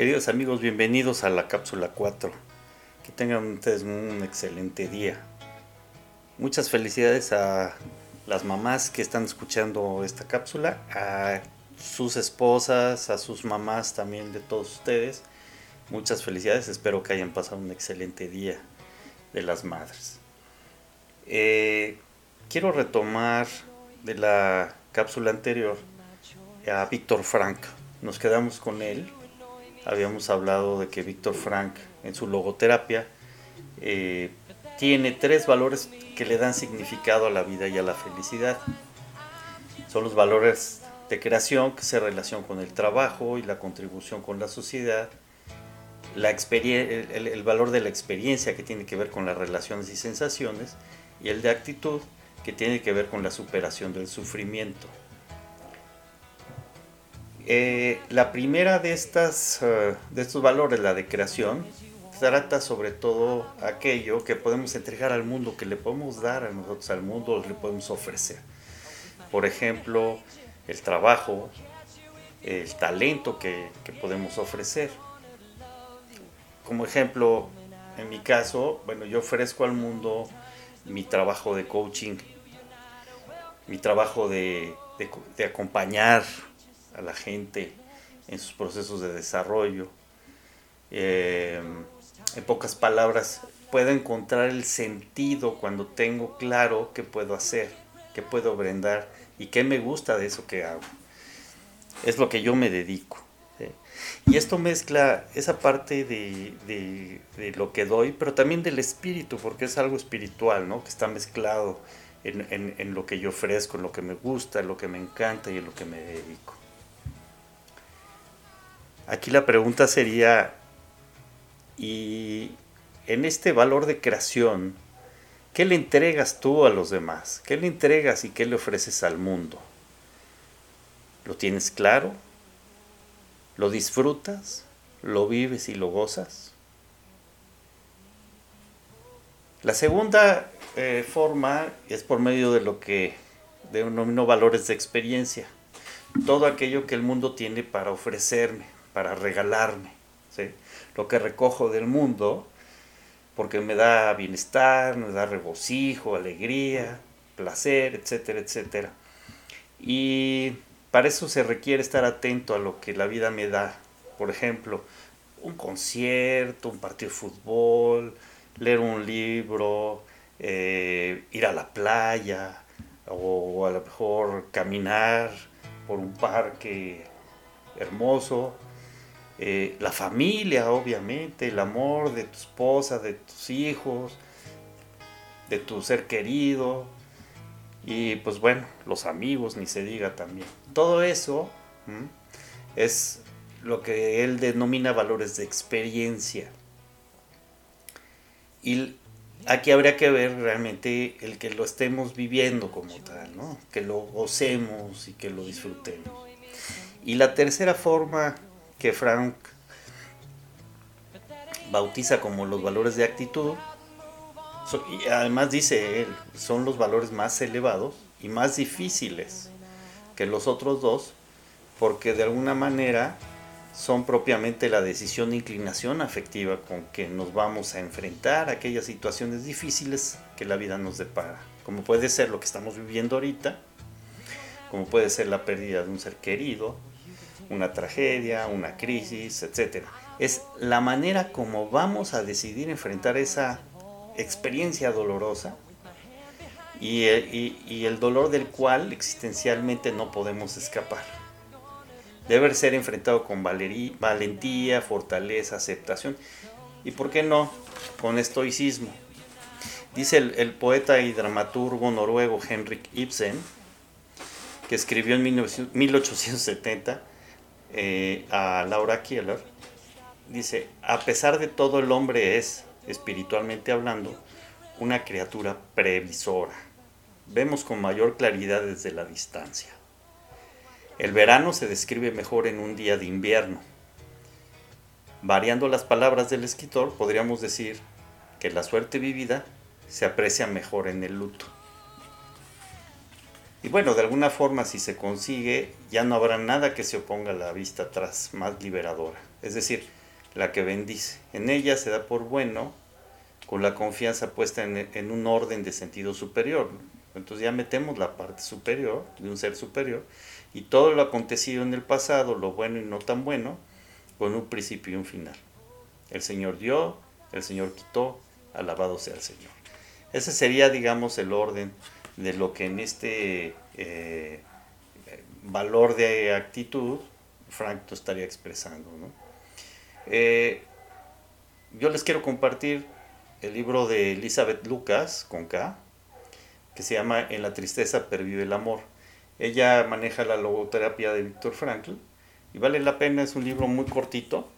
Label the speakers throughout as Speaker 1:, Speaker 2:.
Speaker 1: Queridos amigos, bienvenidos a la cápsula 4. Que tengan ustedes un excelente día. Muchas felicidades a las mamás que están escuchando esta cápsula, a sus esposas, a sus mamás también de todos ustedes. Muchas felicidades, espero que hayan pasado un excelente día de las madres. Eh, quiero retomar de la cápsula anterior a Víctor Frank. Nos quedamos con él. Habíamos hablado de que Víctor Frank en su logoterapia eh, tiene tres valores que le dan significado a la vida y a la felicidad. Son los valores de creación que se relacionan con el trabajo y la contribución con la sociedad, la el, el, valor de la experiencia que tiene que ver con las relaciones y sensaciones, y el de actitud que tiene que ver con la superación del sufrimiento. Eh, la primera de, estas, eh, de estos valores, la de creación, trata sobre todo aquello que podemos entregar al mundo, que le podemos dar a nosotros al mundo, le podemos ofrecer. Por ejemplo, el trabajo, el talento que, que podemos ofrecer. Como ejemplo, en mi caso, bueno, yo ofrezco al mundo mi trabajo de coaching, mi trabajo de, de acompañar a la gente en sus procesos de desarrollo. Eh, en pocas palabras, puedo encontrar el sentido cuando tengo claro qué puedo hacer, qué puedo brindar y qué me gusta de eso que hago. Es lo que yo me dedico. Y esto mezcla esa parte de, de, lo que doy, pero también del espíritu, porque es algo espiritual, ¿no? Que está mezclado en, en, en lo que yo ofrezco, en lo que me gusta, en lo que me encanta y en lo que me dedico. Aquí la pregunta sería, ¿y en este valor de creación, qué le entregas tú a los demás? ¿Qué le entregas y qué le ofreces al mundo? ¿Lo tienes claro? ¿Lo disfrutas? ¿Lo vives y lo gozas? La segunda eh, forma es por medio de lo que denomino valores de experiencia. Todo aquello que el mundo tiene para ofrecerme, para regalarme, lo que recojo del mundo, porque me da bienestar, me da regocijo, alegría, placer, etcétera, etcétera. Y para eso se requiere estar atento a lo que la vida me da. Por ejemplo, un concierto, un partido de fútbol, leer un libro, eh, ir a la playa, o a lo mejor caminar por un parque hermoso, eh, la familia, obviamente, el amor de tu esposa, de tus hijos, de tu ser querido, y pues bueno, los amigos, ni se diga también. Todo eso es lo que él denomina valores de experiencia. Y aquí habría que ver realmente el que lo estemos viviendo como tal, ¿no? que lo gocemos y que lo disfrutemos. Y la tercera forma que Frank bautiza como los valores de actitud, y además dice él, son los valores más elevados y más difíciles que los otros dos, porque de alguna manera son propiamente la decisión de inclinación afectiva con que nos vamos a enfrentar a aquellas situaciones difíciles que la vida nos depara, como puede ser lo que estamos viviendo ahorita, como puede ser la pérdida de un ser querido, una tragedia, una crisis, etc. Es la manera como vamos a decidir enfrentar esa experiencia dolorosa y, el dolor del cual existencialmente no podemos escapar. Debe ser enfrentado con valentía, fortaleza, aceptación y, ¿por qué no?, con estoicismo. Dice el poeta y dramaturgo noruego Henrik Ibsen, que escribió en 1870, eh, a Laura Kieler, dice, a pesar de todo el hombre es, espiritualmente hablando, una criatura previsora. Vemos con mayor claridad desde la distancia. El verano se describe mejor en un día de invierno. Variando las palabras del escritor, podríamos decir que la suerte vivida se aprecia mejor en el luto. Y bueno, de alguna forma si se consigue, ya no habrá nada que se oponga a la vista atrás más liberadora. Es decir, la que bendice. En ella se da por bueno con la confianza puesta en, un orden de sentido superior. Entonces ya metemos la parte superior de un ser superior y todo lo acontecido en el pasado, lo bueno y no tan bueno, con un principio y un final. El Señor dio, el Señor quitó, alabado sea el Señor. Ese sería, digamos, el orden de lo que en este eh, valor de actitud Frank estaría expresando. Eh, yo les quiero compartir el libro de Elizabeth Lucas, con K, que se llama En la tristeza pervive el amor. Ella maneja la logoterapia de Víctor Frankl y vale la pena, es un libro muy cortito,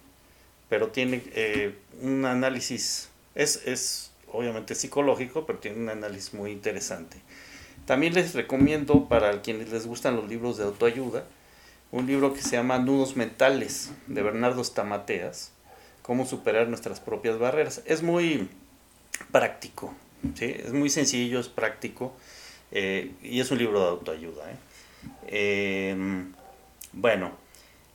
Speaker 1: pero tiene eh, un análisis, es, es obviamente psicológico, pero tiene un análisis muy interesante. También les recomiendo para quienes les gustan los libros de autoayuda, un libro que se llama Nudos Mentales de Bernardo Stamateas, cómo superar nuestras propias barreras. Es muy práctico, ¿sí? es muy sencillo, es práctico eh, y es un libro de autoayuda. ¿eh? Em, bueno,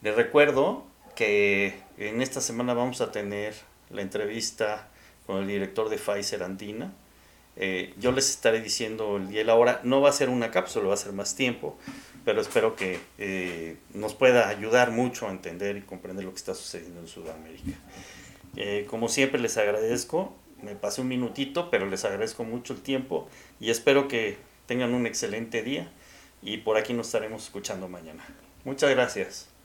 Speaker 1: les recuerdo que en esta semana vamos a tener la entrevista con el director de Pfizer Andina. Eh, yo les estaré diciendo el día y la hora. No va a ser una cápsula, va a ser más tiempo, pero espero que eh, nos pueda ayudar mucho a entender y comprender lo que está sucediendo en Sudamérica. Eh, como siempre les agradezco, me pasé un minutito, pero les agradezco mucho el tiempo y espero que tengan un excelente día y por aquí nos estaremos escuchando mañana. Muchas gracias.